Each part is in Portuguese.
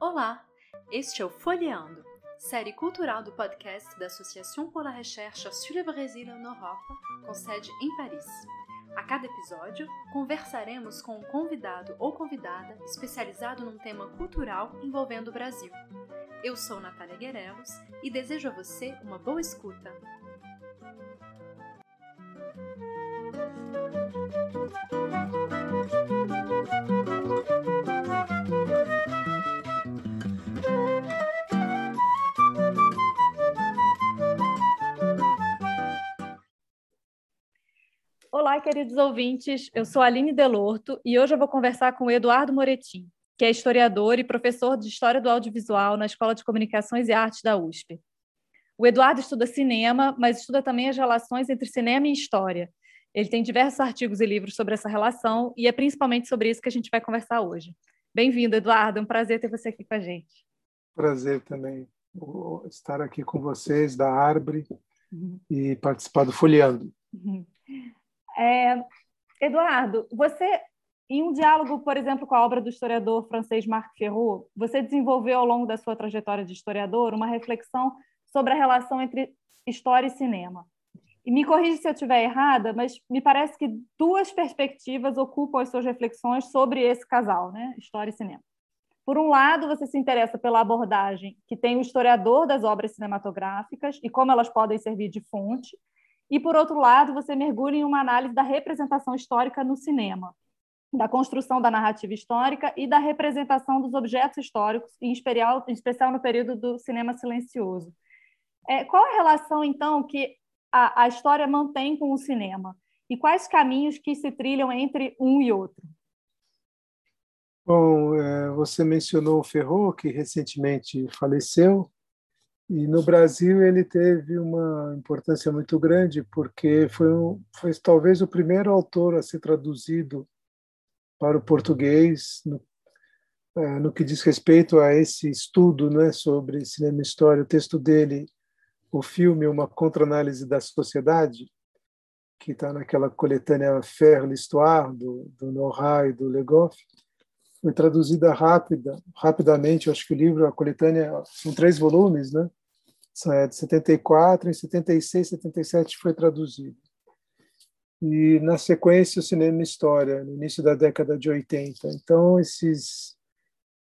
Olá, este é o Folheando, série cultural do podcast da Associação pour la Recherche sur le Brésil en Europe, com sede em Paris. A cada episódio, conversaremos com um convidado ou convidada especializado num tema cultural envolvendo o Brasil. Eu sou Natália Guerelos e desejo a você uma boa escuta. Olá, queridos ouvintes. Eu sou Aline Delorto e hoje eu vou conversar com o Eduardo Moretim, que é historiador e professor de História do Audiovisual na Escola de Comunicações e Artes da USP. O Eduardo estuda cinema, mas estuda também as relações entre cinema e história. Ele tem diversos artigos e livros sobre essa relação e é principalmente sobre isso que a gente vai conversar hoje. Bem-vindo, Eduardo. É um prazer ter você aqui com a gente. Prazer também estar aqui com vocês da Arbre uhum. e participar do Folheando. Uhum. É, Eduardo, você, em um diálogo, por exemplo, com a obra do historiador francês Marc Ferraud, você desenvolveu ao longo da sua trajetória de historiador uma reflexão sobre a relação entre história e cinema. E me corrija se eu estiver errada, mas me parece que duas perspectivas ocupam as suas reflexões sobre esse casal, né? História e cinema. Por um lado, você se interessa pela abordagem que tem o historiador das obras cinematográficas e como elas podem servir de fonte, e, por outro lado, você mergulha em uma análise da representação histórica no cinema, da construção da narrativa histórica e da representação dos objetos históricos, em especial, em especial no período do cinema silencioso. É, qual a relação, então, que a, a história mantém com o cinema? E quais caminhos que se trilham entre um e outro? Bom, é, você mencionou o Ferro, que recentemente faleceu, e no Brasil ele teve uma importância muito grande porque foi, foi talvez o primeiro autor a ser traduzido para o português no, é, no que diz respeito a esse estudo né, sobre cinema e história. O texto dele, o filme Uma Contra-Análise da Sociedade, que está naquela coletânea Faire l'Histoire, do, do e do Legoff, foi traduzida rápida, rapidamente. Eu acho que o livro, a coletânea, são três volumes, né? É de 74, em 76, 77 foi traduzido. E na sequência o cinema e história, no início da década de 80. Então esses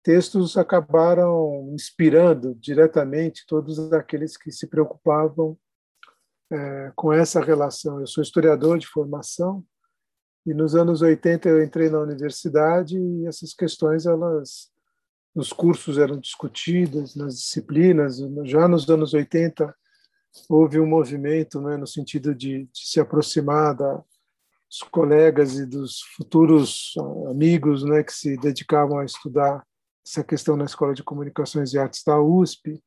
textos acabaram inspirando diretamente todos aqueles que se preocupavam é, com essa relação. Eu sou historiador de formação e nos anos 80 eu entrei na universidade e essas questões elas nos cursos eram discutidas, nas disciplinas. Já nos anos 80 houve um movimento né, no sentido de, de se aproximar da, dos colegas e dos futuros amigos né, que se dedicavam a estudar essa questão na Escola de Comunicações e Artes da USP,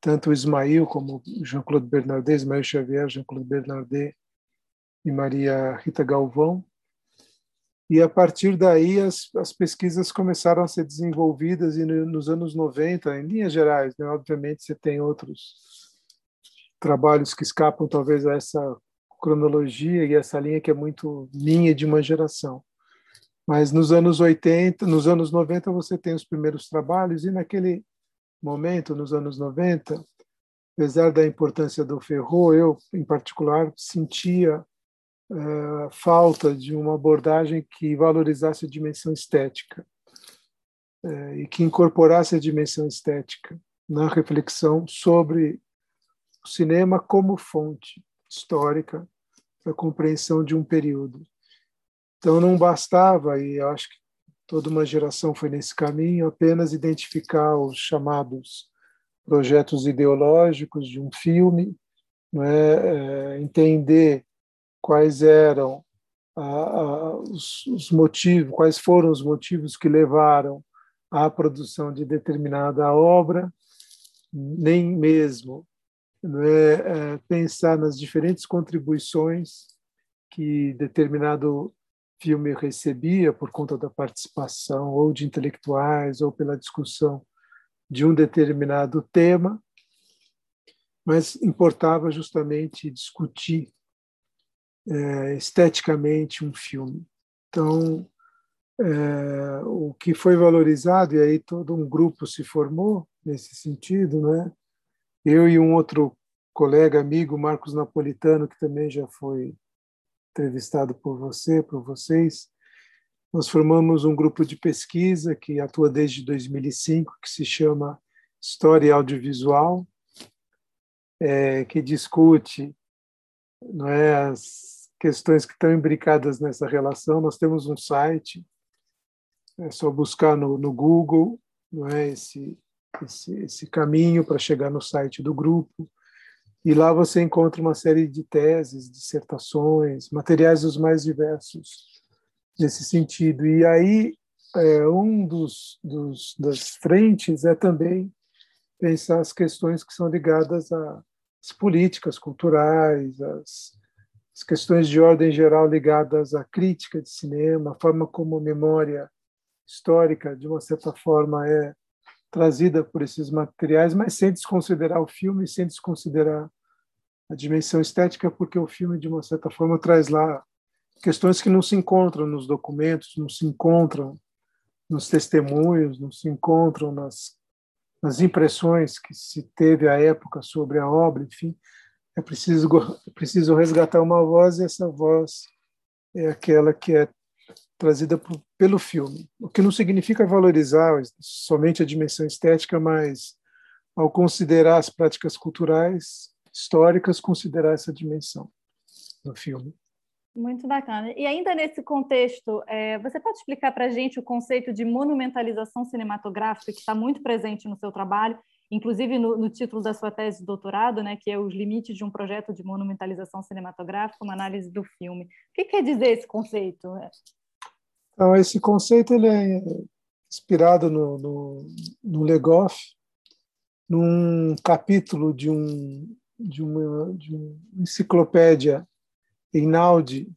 tanto o Ismail como Jean-Claude Bernardet, Ismail Xavier, Jean-Claude Bernardet e Maria Rita Galvão. E a partir daí as, as pesquisas começaram a ser desenvolvidas e no, nos anos 90, em linhas gerais, né? obviamente você tem outros trabalhos que escapam talvez a essa cronologia e essa linha que é muito minha de uma geração. Mas nos anos 80, nos anos 90 você tem os primeiros trabalhos e naquele momento, nos anos 90, apesar da importância do Ferro, eu em particular sentia uh, falta de uma abordagem que valorizasse a dimensão estética uh, e que incorporasse a dimensão estética na reflexão sobre o cinema como fonte histórica da compreensão de um período. Então não bastava, e acho que toda uma geração foi nesse caminho, apenas identificar os chamados projetos ideológicos de um filme, é? é entender quais eram ah, os, os, motivos, quais foram os motivos que levaram à produção de determinada obra, nem mesmo é, é, pensar nas diferentes contribuições que determinado filme recebia por conta da participação ou de intelectuais ou pela discussão de um determinado tema, mas importava justamente discutir é, esteticamente um filme. Então, é, o que foi valorizado, e aí todo um grupo se formou nesse sentido, né? Eu e um outro colega, amigo, Marcos Napolitano, que também já foi entrevistado por você, por vocês, nós formamos um grupo de pesquisa que atua desde 2005, que se chama História Audiovisual, é, que discute não é, as questões que estão imbricadas nessa relação. Nós temos um site, é só buscar no, no Google não é, esse, esse, esse caminho para chegar no site do grupo. E lá você encontra uma série de teses, dissertações, materiais os mais diversos nesse sentido. E aí, é, um dos, dos, das frentes é também pensar as questões que são ligadas às políticas culturais, às, as questões de ordem geral ligadas à crítica de cinema, a forma como a memória histórica, de uma certa forma, é trazida por esses materiais, mas sem desconsiderar o filme, sem desconsiderar a dimensão estética, porque o filme, de uma certa forma, traz lá questões que não se encontram nos documentos, não se encontram nos testemunhos, não se encontram nas, nas impressões que se teve à época sobre a obra, enfim, é preciso, é preciso resgatar uma voz e essa voz é aquela que é trazida por, pelo filme, o que não significa valorizar somente a dimensão estética, mas ao considerar as práticas culturais históricas, considerar essa dimensão no filme. Muito bacana. E ainda nesse contexto, é, você pode explicar para a gente o conceito de monumentalização cinematográfica que está muito presente no seu trabalho, inclusive no, no, título da sua tese de doutorado, né, que é os limites de um projeto de monumentalização cinematográfica, uma análise do filme. O que quer dizer esse conceito? Então, esse conceito ele é inspirado no, no, no Legoff, num capítulo de, um, de, uma, de uma enciclopédia Einaudi,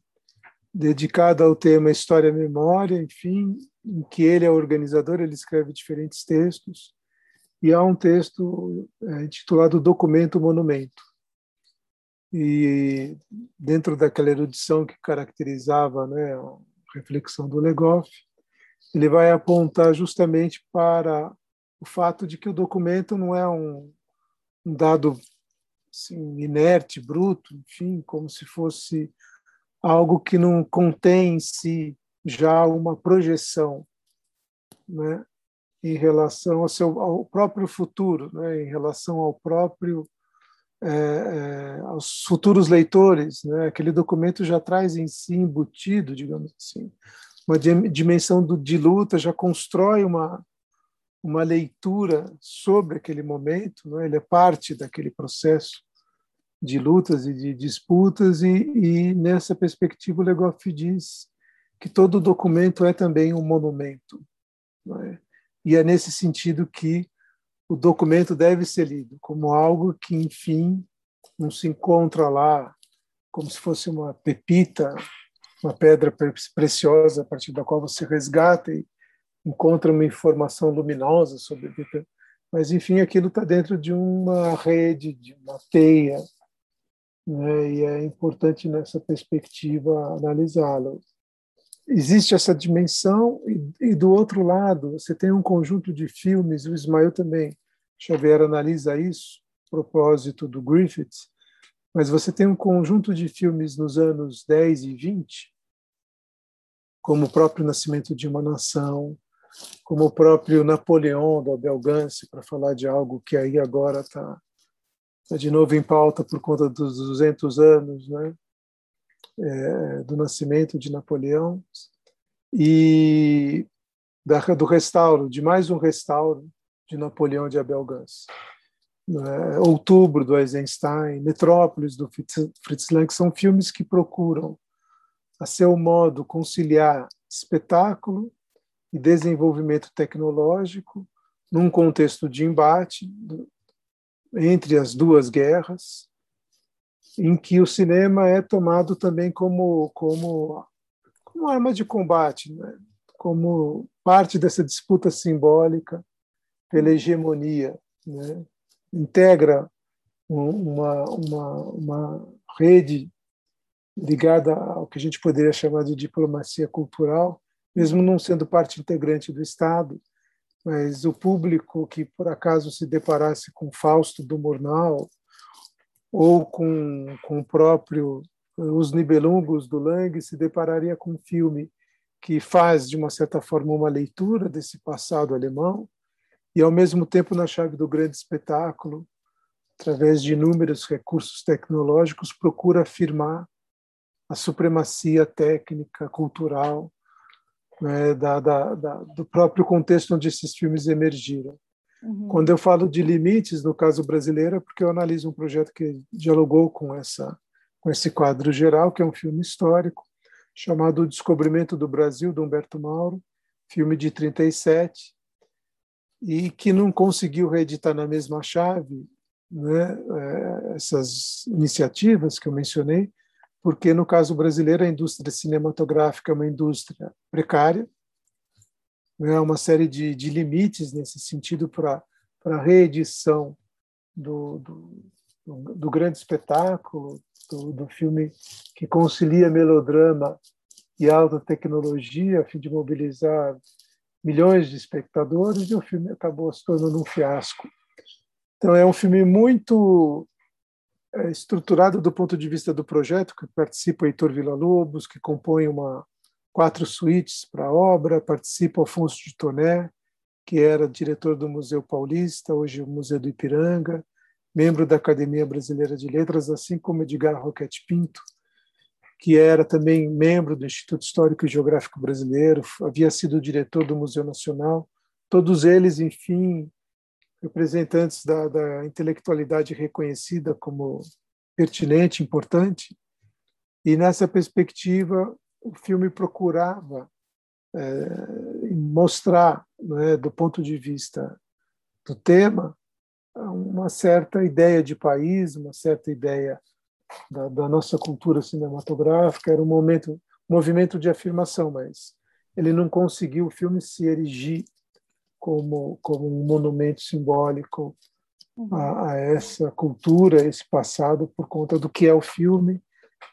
dedicada ao tema História-Memória, enfim, em que ele é organizador, ele escreve diferentes textos, e há um texto é, intitulado Documento Monumento. E dentro daquela erudição que caracterizava né, reflexão do Legoff, ele vai apontar justamente para o fato de que o documento não é um, um dado assim, inerte, bruto, enfim, como se fosse algo que não contém em si já uma projeção, né, em relação ao seu ao próprio futuro, né, em relação ao próprio é, é, aos futuros leitores, né, aquele documento já traz em si embutido, digamos assim, uma dimensão do, de luta, já constrói uma uma leitura sobre aquele momento, né? ele é parte daquele processo de lutas e de disputas, e, e nessa perspectiva o Legoff diz que todo documento é também um monumento. É? E é nesse sentido que o documento deve ser lido como algo que, enfim, não se encontra lá como se fosse uma pepita, uma pedra preciosa a partir da qual você resgata e encontra uma informação luminosa sobre. Mas, enfim, aquilo está dentro de uma rede, de uma teia, né? e é importante nessa perspectiva analisá-lo. Existe essa dimensão, e, e, do outro lado, você tem um conjunto de filmes, o Ismael também, Xavier analisa isso, propósito do Griffith, mas você tem um conjunto de filmes nos anos 10 e 20, como o próprio Nascimento de uma Nação, como o próprio Napoleão do Abel Gance, para falar de algo que aí agora está tá de novo em pauta por conta dos 200 anos né, é, do nascimento de Napoleão, e da, do restauro, de mais um restauro de Napoleão de Abel Gance. Né, Outubro, do Eisenstein, Metrópolis, do Fritz Lang, são filmes que procuram, a seu modo, conciliar espetáculo e desenvolvimento tecnológico num contexto de embate entre as duas guerras, em que o cinema é tomado também como como como arma de combate, né? como parte dessa disputa simbólica pela hegemonia, né? integra uma, uma, uma rede ligada ao que a gente poderia chamar de diplomacia cultural, mesmo não sendo parte integrante do Estado, mas o público que por acaso se deparasse com Fausto do Murnau ou com, com o próprio Os Nibelungos do Lang se depararia com um filme que faz, de uma certa forma, uma leitura desse passado alemão e, ao mesmo tempo, na chave do grande espetáculo, através de inúmeros recursos tecnológicos, procura afirmar a supremacia técnica, cultural, né, da, da, da, do próprio contexto onde esses filmes emergiram. Uhum. Quando eu falo de limites, no caso brasileiro, é porque eu analiso um projeto que dialogou com, essa, com esse quadro geral, que é um filme histórico, chamado O Descobrimento do Brasil, de Humberto Mauro, filme de 37, e que não conseguiu reeditar na mesma chave né, é, essas iniciativas que eu mencionei, porque no caso brasileiro a indústria cinematográfica é uma indústria precária, né, uma série de, de limites nesse sentido para a reedição do, do, do, grande espetáculo, do, do filme que concilia melodrama e alta tecnologia a fim de mobilizar milhões de espectadores e o filme acabou se tornando um fiasco. Então é um filme muito é, estruturado do ponto de vista do projeto, que participa Heitor Villa-Lobos, que compõe uma quatro suítes para a obra, participa Afonso de Toné, que era diretor do Museu Paulista, hoje o Museu do Ipiranga, membro da Academia Brasileira de Letras, assim como Edgar Roquete Pinto, que era também membro do Instituto Histórico e Geográfico Brasileiro, havia sido diretor do Museu Nacional, todos eles, enfim, representantes da, da intelectualidade reconhecida como pertinente, importante. E nessa perspectiva, o filme procurava é, mostrar, é, do ponto de vista do tema, uma certa ideia de país, uma certa ideia da, da, nossa cultura cinematográfica, era um momento, um movimento de afirmação, mas ele não conseguiu o filme se erigir como, como um monumento simbólico uhum. a, a, essa cultura, esse passado, por conta do que é o filme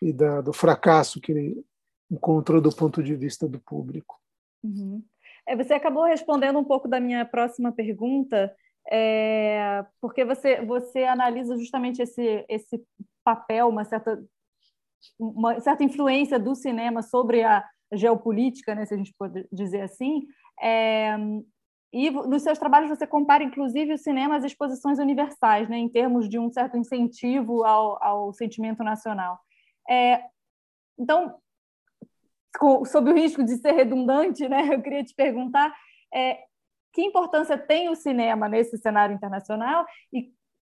e da, do fracasso que ele encontrou do ponto de vista do público. Uhum. É, você acabou respondendo um pouco da minha próxima pergunta, é, porque você, você analisa justamente esse, esse papel, uma certa, uma certa influência do cinema sobre a geopolítica, né, se a gente pode dizer assim. É, e nos seus trabalhos você compara, inclusive, o cinema às exposições universais, né, em termos de um certo incentivo ao, ao sentimento nacional. É, então, com, sob o risco de ser redundante, né, eu queria te perguntar é, que importância tem o cinema nesse cenário internacional e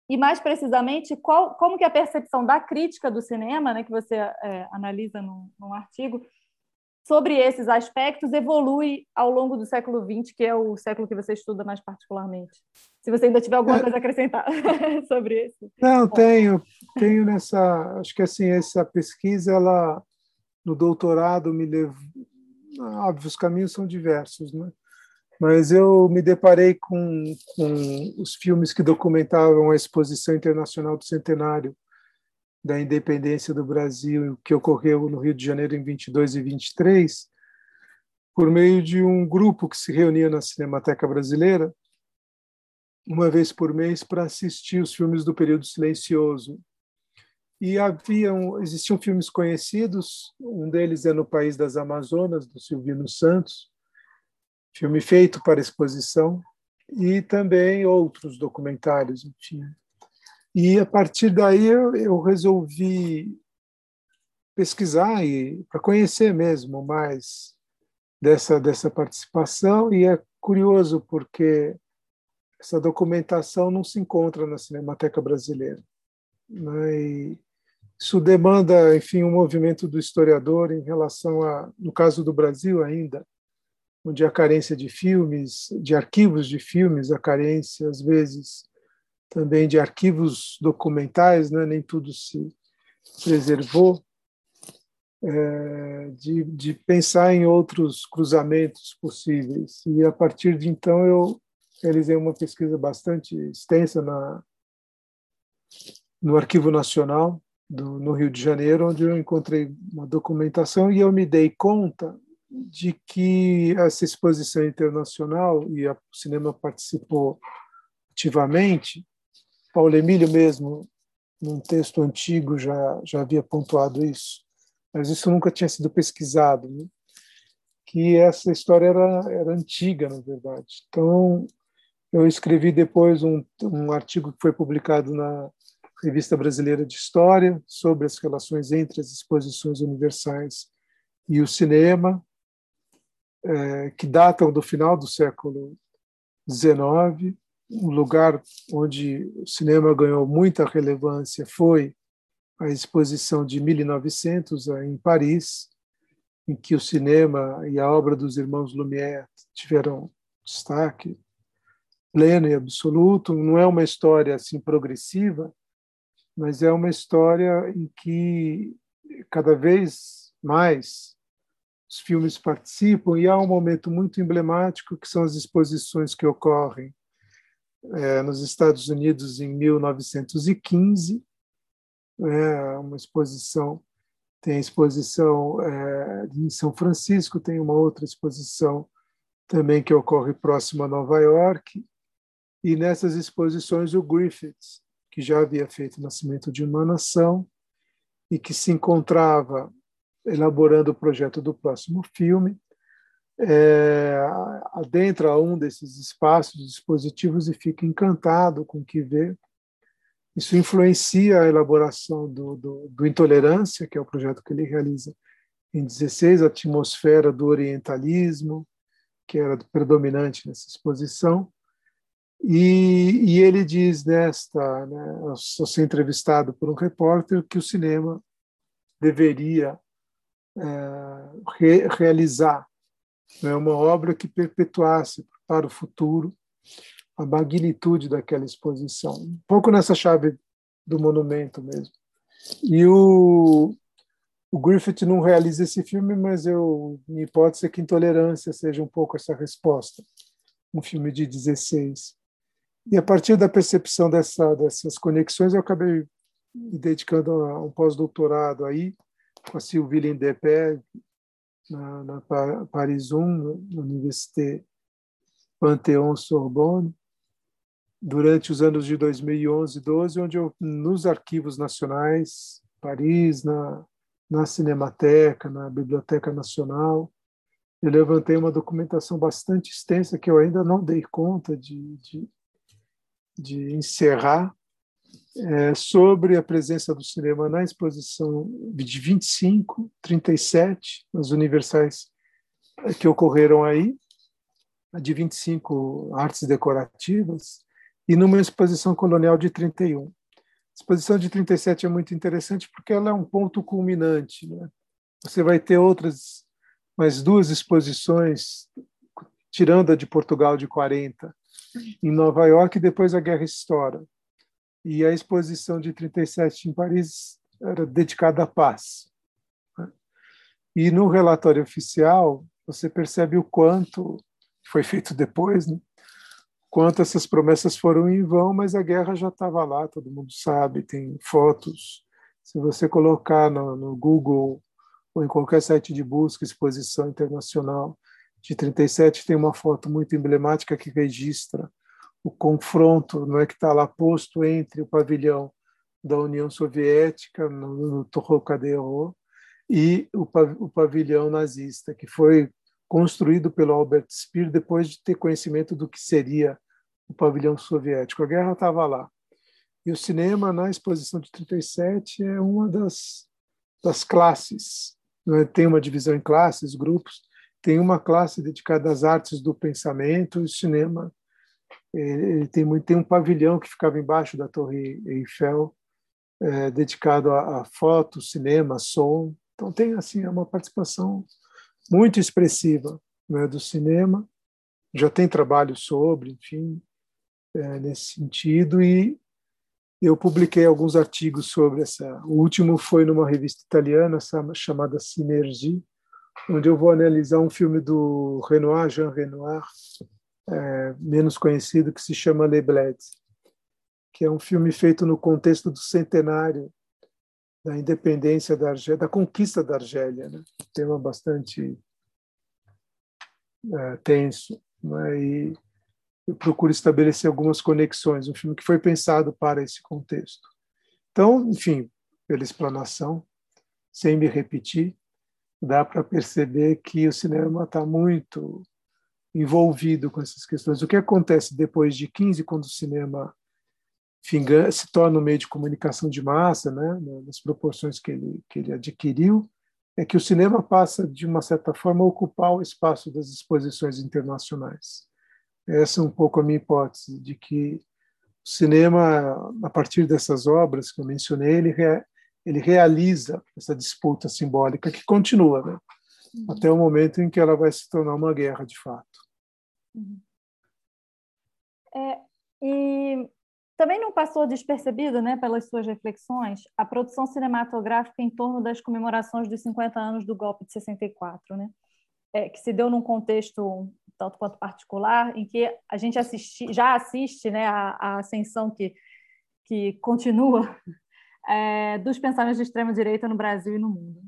e mais precisamente qual, como que a percepção da crítica do cinema, né, que você é, analisa num, num, artigo, sobre esses aspectos evolui ao longo do século XX, que é o século que você estuda mais particularmente. Se você ainda tiver alguma é. coisa a acrescentar sobre isso. Não, tenho, tenho nessa, acho que assim essa pesquisa ela no doutorado me levou, óbvio, os caminhos são diversos, né? mas eu me deparei com, com os filmes que documentavam a Exposição Internacional do Centenário da Independência do Brasil, que ocorreu no Rio de Janeiro em 22 e 23, por meio de um grupo que se reunia na Cinemateca Brasileira, uma vez por mês, para assistir os filmes do período silencioso. E haviam, existiam filmes conhecidos, um deles é No País das Amazonas, do Silvino Santos, filme feito para exposição, e também outros documentários, enfim. E a partir daí eu, eu resolvi pesquisar e para conhecer mesmo mais dessa dessa participação e é curioso porque essa documentação não se encontra na Cinemateca Brasileira. Né? E isso demanda, enfim, um movimento do historiador em relação a, no caso do Brasil ainda, onde a carência de filmes, de arquivos de filmes, a carência, às vezes, também de arquivos documentais, né? nem tudo se preservou, é, de, de pensar em outros cruzamentos possíveis. E, a partir de então, eu realizei uma pesquisa bastante extensa na, no Arquivo Nacional do, no Rio de Janeiro, onde eu encontrei uma documentação e eu me dei conta de que essa exposição internacional, e o cinema participou ativamente, Paulo Emílio mesmo, num texto antigo, já, já havia pontuado isso, mas isso nunca tinha sido pesquisado, né? que essa história era, era antiga, na verdade. Então, eu escrevi depois um, um artigo que foi publicado na Revista Brasileira de História sobre as relações entre as exposições universais e o cinema, é, que datam do final do século XIX. Um lugar onde o cinema ganhou muita relevância foi a exposição de 1900 em Paris, em que o cinema e a obra dos irmãos Lumière tiveram destaque pleno e absoluto. Não é uma história assim progressiva, mas é uma história em que cada vez mais os filmes participam e há um momento muito emblemático que são as exposições que ocorrem é, nos Estados Unidos em 1915, é né, uma exposição tem a exposição é, em São Francisco, tem uma outra exposição também que ocorre próximo a Nova York, e nessas exposições, o Griffiths, que já havia feito o Nascimento de uma Nação e que se encontrava elaborando o projeto do próximo filme, é, adentra um desses espaços dispositivos e fica encantado com o que vê. Isso influencia a elaboração do, do, do Intolerância, que é o projeto que ele realiza em 16, a atmosfera do orientalismo, que era predominante nessa exposição, e, e ele diz nesta, né, ao ser entrevistado por um repórter, que o cinema deveria é, re, realizar né, uma obra que perpetuasse para o futuro a magnitude daquela exposição. Um pouco nessa chave do monumento mesmo. E o, o Griffith não realiza esse filme, mas eu, minha hipótese é que Intolerância seja um pouco essa resposta. Um filme de 16. E a partir da percepção dessa, dessas conexões, eu acabei me dedicando a um pós-doutorado aí, com a Sylvie Lindepé, na, na Paris 1, na Université Panthéon Sorbonne, durante os anos de 2011 e 12, onde eu, nos arquivos nacionais, Paris, na, na Cinemateca, na Biblioteca Nacional, eu levantei uma documentação bastante extensa que eu ainda não dei conta de, de de encerrar é, sobre a presença do cinema na exposição de 25, 37, nas universais é, que ocorreram aí, de 25 artes decorativas, e numa exposição colonial de 31. A exposição de 37 é muito interessante porque ela é um ponto culminante. Né? Você vai ter outras, mais duas exposições, tirando a de Portugal de 40, em Nova York, e depois a guerra estoura. E a exposição de 37 em Paris era dedicada à paz. Né? E no relatório oficial, você percebe o quanto foi feito depois, né? quanto essas promessas foram em vão, mas a guerra já estava lá, todo mundo sabe, tem fotos. Se você colocar no, no Google ou em qualquer site de busca, exposição internacional, de 37 tem uma foto muito emblemática que registra o confronto, não é que está lá posto entre o pavilhão da União Soviética no, no Trocadero e o, o pavilhão nazista, que foi construído pelo Albert Speer depois de ter conhecimento do que seria o pavilhão soviético. A guerra estava lá. E o cinema, na exposição de 37, é uma das, das classes. Né? Tem uma divisão em classes, grupos, tem uma classe dedicada às artes do pensamento, o cinema. Ele tem, muito, tem um pavilhão que ficava embaixo da Torre Eiffel, é, dedicado a, a, foto, cinema, som. Então tem assim uma participação muito expressiva né, do cinema. Já tem trabalho sobre, enfim, é, nesse sentido. E eu publiquei alguns artigos sobre essa. O último foi numa revista italiana chamada Sinergie, onde eu vou analisar um filme do Renoir, Jean Renoir, é, menos conhecido que se chama Les Bleds, que é um filme feito no contexto do centenário da independência da Argélia, da conquista da Argélia, né? tema bastante é, tenso, né? e eu procuro estabelecer algumas conexões. Um filme que foi pensado para esse contexto. Então, enfim, pela explanação, sem me repetir, dá para perceber que o cinema está muito envolvido com essas questões. O que acontece depois de 15, quando o cinema se torna um meio de comunicação de massa, né, nas proporções que ele, que ele adquiriu, é que o cinema passa, de uma certa forma, a ocupar o espaço das exposições internacionais. Essa é um pouco a minha hipótese, de que o cinema, a partir dessas obras que eu mencionei, ele, ele realiza essa disputa simbólica que continua, né? Uhum. até o momento em que ela vai se tornar uma guerra de fato. Uhum. É, e também não passou despercebido, né, pelas suas reflexões, a produção cinematográfica em torno das comemorações dos 50 anos do golpe de 64, né? É, que se deu num contexto tanto quanto particular, em que a gente assisti, já assiste né, a, a ascensão que, que continua é, dos pensamentos de extrema-direita no Brasil e no mundo.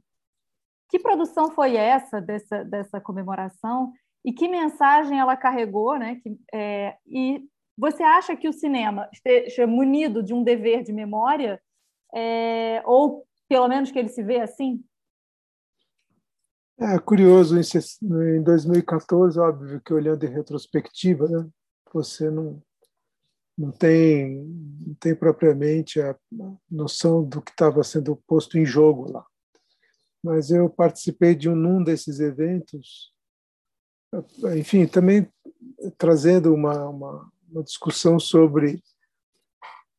Que produção foi essa dessa, dessa comemoração e que mensagem ela carregou? Né, que, é, e você acha que o cinema esteja munido de um dever de memória, é, ou pelo menos que ele se vê assim? É curioso, em 2014, óbvio que olhando em retrospectiva, né, você não, não, tem, não tem propriamente a noção do que estava sendo posto em jogo lá. Mas eu participei de um, desses eventos, enfim, também trazendo uma, uma, uma discussão sobre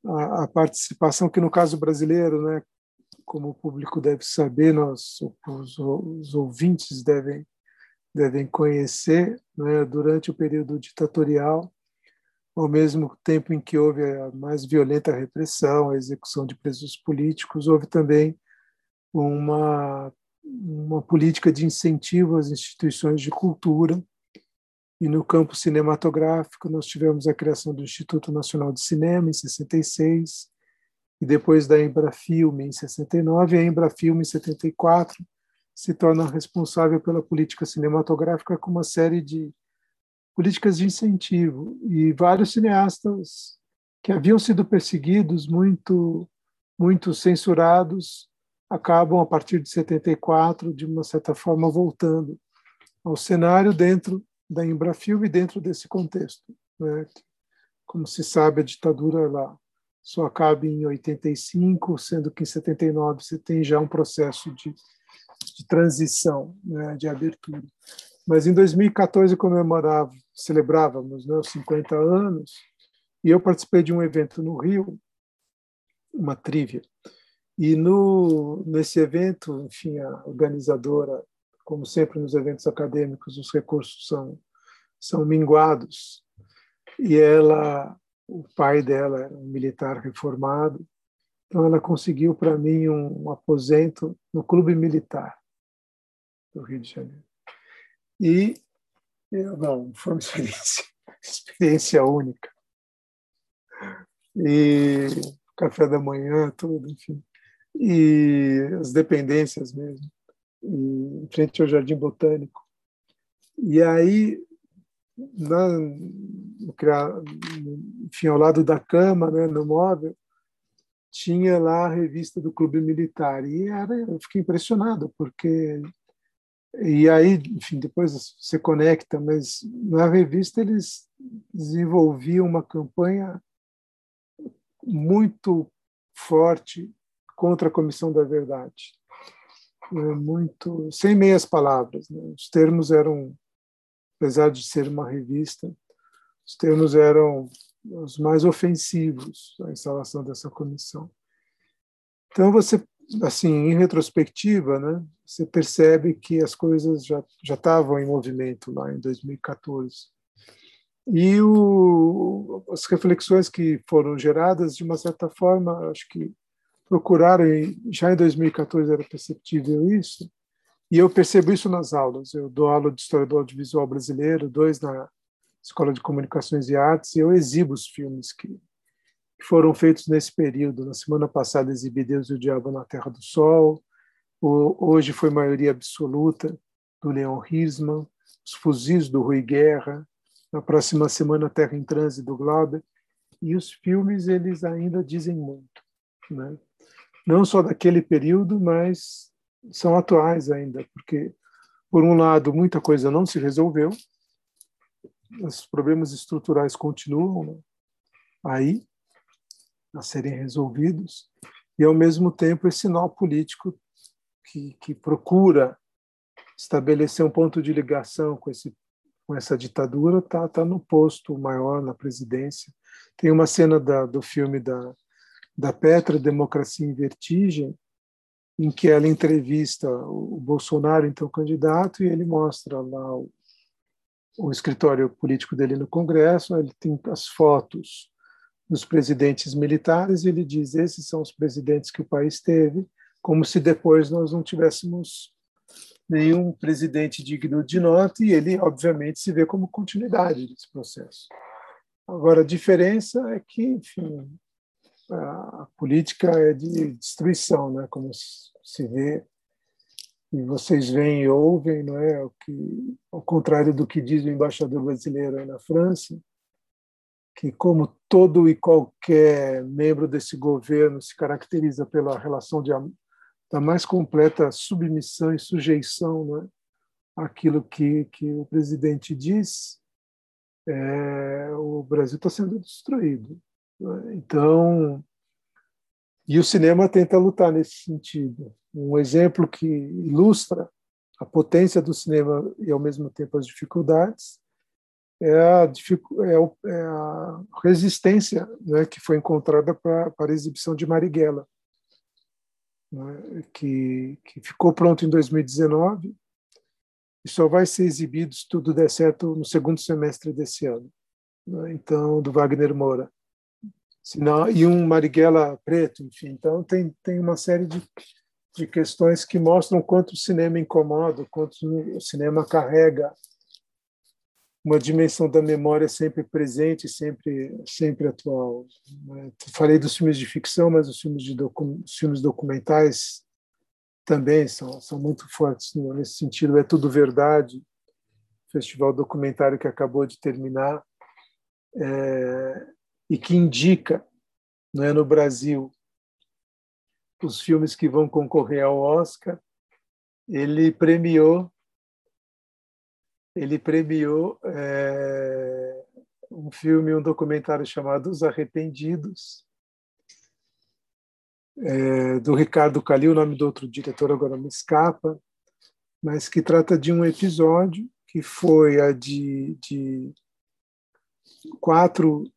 a, a, participação, que no caso brasileiro, né, como o público deve saber, nós, os, os ouvintes devem, devem conhecer, né, durante o período ditatorial, ao mesmo tempo em que houve a mais violenta repressão, a execução de presos políticos, houve também uma, uma política de incentivo às instituições de cultura. E no campo cinematográfico, nós tivemos a criação do Instituto Nacional de Cinema, em 66, e depois da Embrafilme em 69, a Embrafilme em 74 se torna responsável pela política cinematográfica com uma série de políticas de incentivo e vários cineastas que haviam sido perseguidos, muito muito censurados, acabam a partir de 74 de uma certa forma voltando ao cenário dentro da Embrafilme dentro desse contexto, né? Como se sabe, a ditadura lá só acaba em 85, sendo que em 79 você tem já um processo de, de transição, né, de abertura. Mas em 2014 comemorava, celebrávamos né, os 50 anos, e eu participei de um evento no Rio, uma trivia. E no nesse evento, enfim, a organizadora, como sempre nos eventos acadêmicos, os recursos são são minguados. E ela o pai dela era um militar reformado, então ela conseguiu para mim um, um, aposento no clube militar do Rio de Janeiro. E eu, não, foi uma experiência, experiência única. E café da manhã, tudo, enfim. E as dependências mesmo, e, em frente ao Jardim Botânico. E aí na, enfim, ao lado da cama, né, no móvel, tinha lá a revista do Clube Militar. E era, eu fiquei impressionado, porque. E aí, enfim, depois você conecta, mas na revista eles desenvolviam uma campanha muito forte contra a Comissão da Verdade. Muito, sem meias palavras. Né? Os termos eram apesar de ser uma revista, os termos eram os mais ofensivos à instalação dessa comissão. Então você, assim, em retrospectiva, né, você percebe que as coisas já já estavam em movimento lá em 2014. E o, as reflexões que foram geradas, de uma certa forma, acho que procuraram, já em 2014 era perceptível isso, e eu percebo isso nas aulas. Eu dou aula de História do Audiovisual Brasileiro, dois na Escola de Comunicações e Artes, e eu exibo os filmes que foram feitos nesse período. Na semana passada exibi Deus e o Diabo na Terra do Sol, hoje foi maioria absoluta do Leon Hirschman, Os Fuzis do Rui Guerra, na próxima semana Terra em Trânsito do Glauber, e os filmes eles ainda dizem muito, né? não só daquele período, mas são atuais ainda, porque por um lado muita coisa não se resolveu, os problemas estruturais continuam né? aí a serem resolvidos e ao mesmo tempo esse nó político que, que procura estabelecer um ponto de ligação com esse com essa ditadura está tá no posto maior na presidência. Tem uma cena da, do filme da, da Petra, Democracia em Vertigem, em que ela entrevista o Bolsonaro, então candidato, e ele mostra lá o, o escritório político dele no Congresso, ele tem as fotos dos presidentes militares ele diz: esses são os presidentes que o país teve, como se depois nós não tivéssemos nenhum presidente digno de nota e ele, obviamente, se vê como continuidade desse processo. Agora, a diferença é que, enfim, a política é de destruição, né? como se vê e vocês veem e ouvem, não é? O que, ao contrário do que diz o embaixador brasileiro na França, que como todo e qualquer membro desse governo se caracteriza pela relação de da mais completa submissão e sujeição né, àquilo que, que o presidente diz, é, o Brasil está sendo destruído. Né? Então, e o cinema tenta lutar nesse sentido. Um exemplo que ilustra a potência do cinema e, ao mesmo tempo, as dificuldades é a, é, é a resistência né, que foi encontrada para a exibição de Marighella né, que, que ficou pronto em 2019 e só vai ser exibido, se tudo der certo, no segundo semestre desse ano. Né, então, do Wagner Moura. Senão, e um Marighella preto, enfim. Então, tem, tem uma série de, de questões que mostram quanto o cinema incomoda, quanto o cinema carrega uma dimensão da memória sempre presente, sempre sempre atual. Né? Falei dos filmes de ficção, mas os filmes de docu os filmes documentais também são são muito fortes nesse sentido. É tudo verdade. Festival documentário que acabou de terminar é, e que indica, não é no Brasil, os filmes que vão concorrer ao Oscar. Ele premiou ele premiou é, um filme, um documentário chamado Os Arrependidos, é, do Ricardo Calil, o nome do outro diretor agora me escapa, mas que trata de um episódio que foi a de, de quatro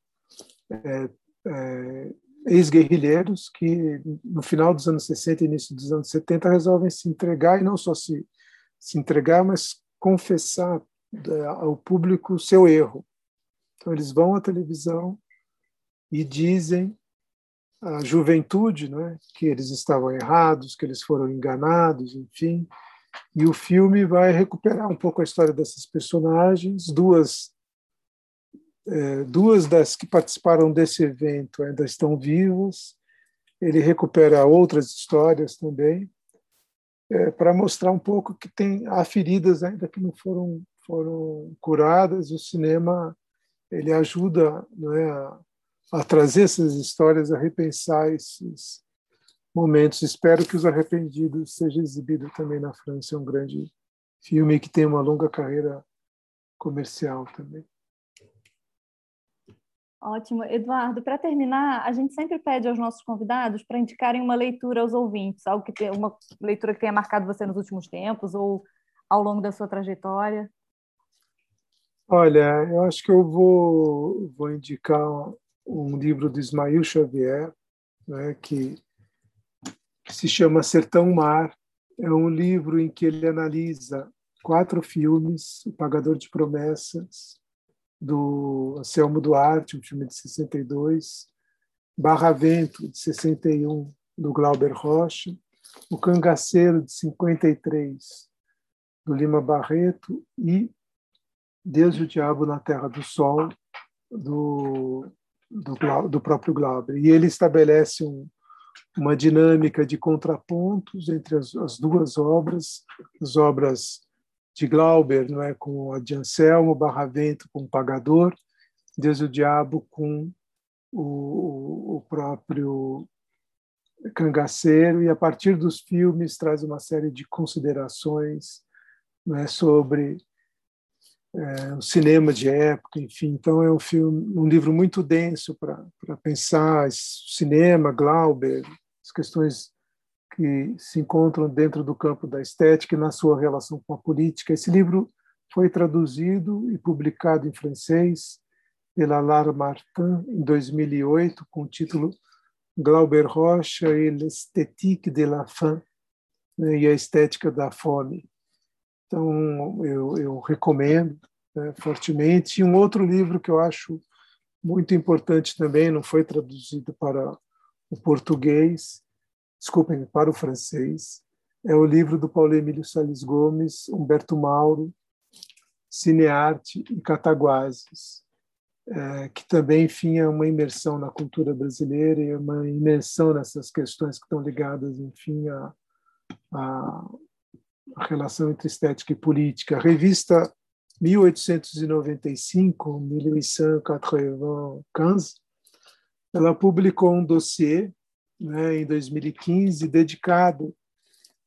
é, é ex-guerrilheiros que, no final dos anos 60 e início dos anos 70, resolvem se entregar, e não só se, se entregar, mas confessar ao público seu erro. Então, eles vão à televisão e dizem à juventude né, que eles estavam errados, que eles foram enganados, enfim. E o filme vai recuperar um pouco a história dessas personagens. Duas, é, duas das que participaram desse evento ainda estão vivas. Ele recupera outras histórias também, é, para mostrar um pouco que tem há feridas ainda que não foram foram curadas. O cinema ele ajuda é, a, a trazer essas histórias, a repensar esses momentos. Espero que Os Arrependidos seja exibido também na França. É um grande filme que tem uma longa carreira comercial também. Ótimo. Eduardo, para terminar, a gente sempre pede aos nossos convidados para indicarem uma leitura aos ouvintes, algo que tenha, uma leitura que tenha marcado você nos últimos tempos ou ao longo da sua trajetória. Olha, eu acho que eu vou, vou indicar um livro do Ismael Xavier, né, que se chama Sertão Mar. É um livro em que ele analisa quatro filmes: O Pagador de Promessas, do Anselmo Duarte, um filme de 62, Barra Vento, de 61, do Glauber Rocha, O Cangaceiro, de 53, do Lima Barreto, e Deus e o Diabo na Terra do Sol, do, do, do próprio Glauber. E ele estabelece um, uma dinâmica de contrapontos entre as, as, duas obras, as obras de Glauber, não é, com a de Anselmo, Barravento com o Pagador, Deus e o Diabo com o, o próprio cangaceiro, e a partir dos filmes traz uma série de considerações é, sobre é, o cinema de época, enfim. Então é um filme, um livro muito denso para pensar cinema, Glauber, as questões que se encontram dentro do campo da estética e na sua relação com a política. Esse livro foi traduzido e publicado em francês pela Lara Martin em 2008 com o título Glauber Rocha e l'esthétique de la faim né, e a estética da fome. Então, eu, eu recomendo né, fortemente. E um outro livro que eu acho muito importante também, não foi traduzido para o português, desculpem, para o francês, é o livro do Paulo Emílio Salles Gomes, Humberto Mauro, Cinearte e Cataguases, é, que também, enfim, é uma imersão na cultura brasileira e uma imersão nessas questões que estão ligadas, enfim, à, à, à relação entre estética e política. A revista 1895, 1895, ela publicou um dossiê né, em 2015 dedicado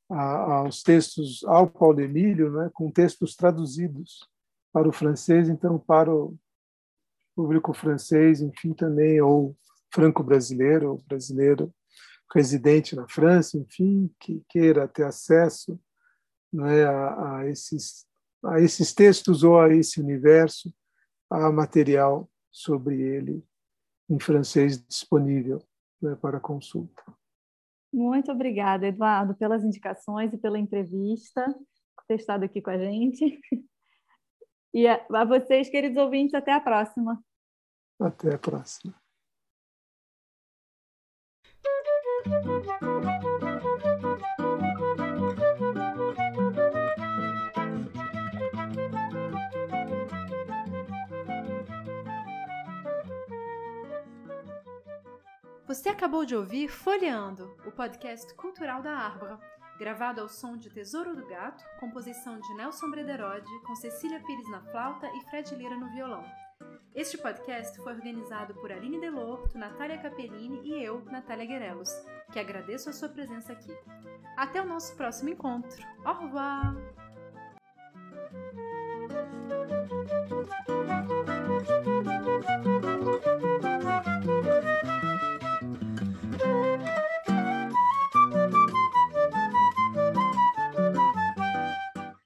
a, aos textos ao Paulo Emílio, né, com textos traduzidos para o francês, então para o público francês, enfim, também, ou franco-brasileiro, ou brasileiro residente na França, enfim, que queira ter acesso né, a, a esses a esses textos ou a esse universo, há material sobre ele em francês disponível né, para consulta. Muito obrigada, Eduardo, pelas indicações e pela entrevista, por ter estado aqui com a gente. E a, a vocês, queridos ouvintes, até a próxima. Até a próxima. Você acabou de ouvir Folheando, o podcast cultural da Árvore, gravado ao som de Tesouro do Gato, composição de Nelson Brederode, com Cecília Pires na flauta e Fred Lira no violão. Este podcast foi organizado por Aline Delorto, Natália Capellini e eu, Natália Guerelos, que agradeço a sua presença aqui. Até o nosso próximo encontro. Au revoir!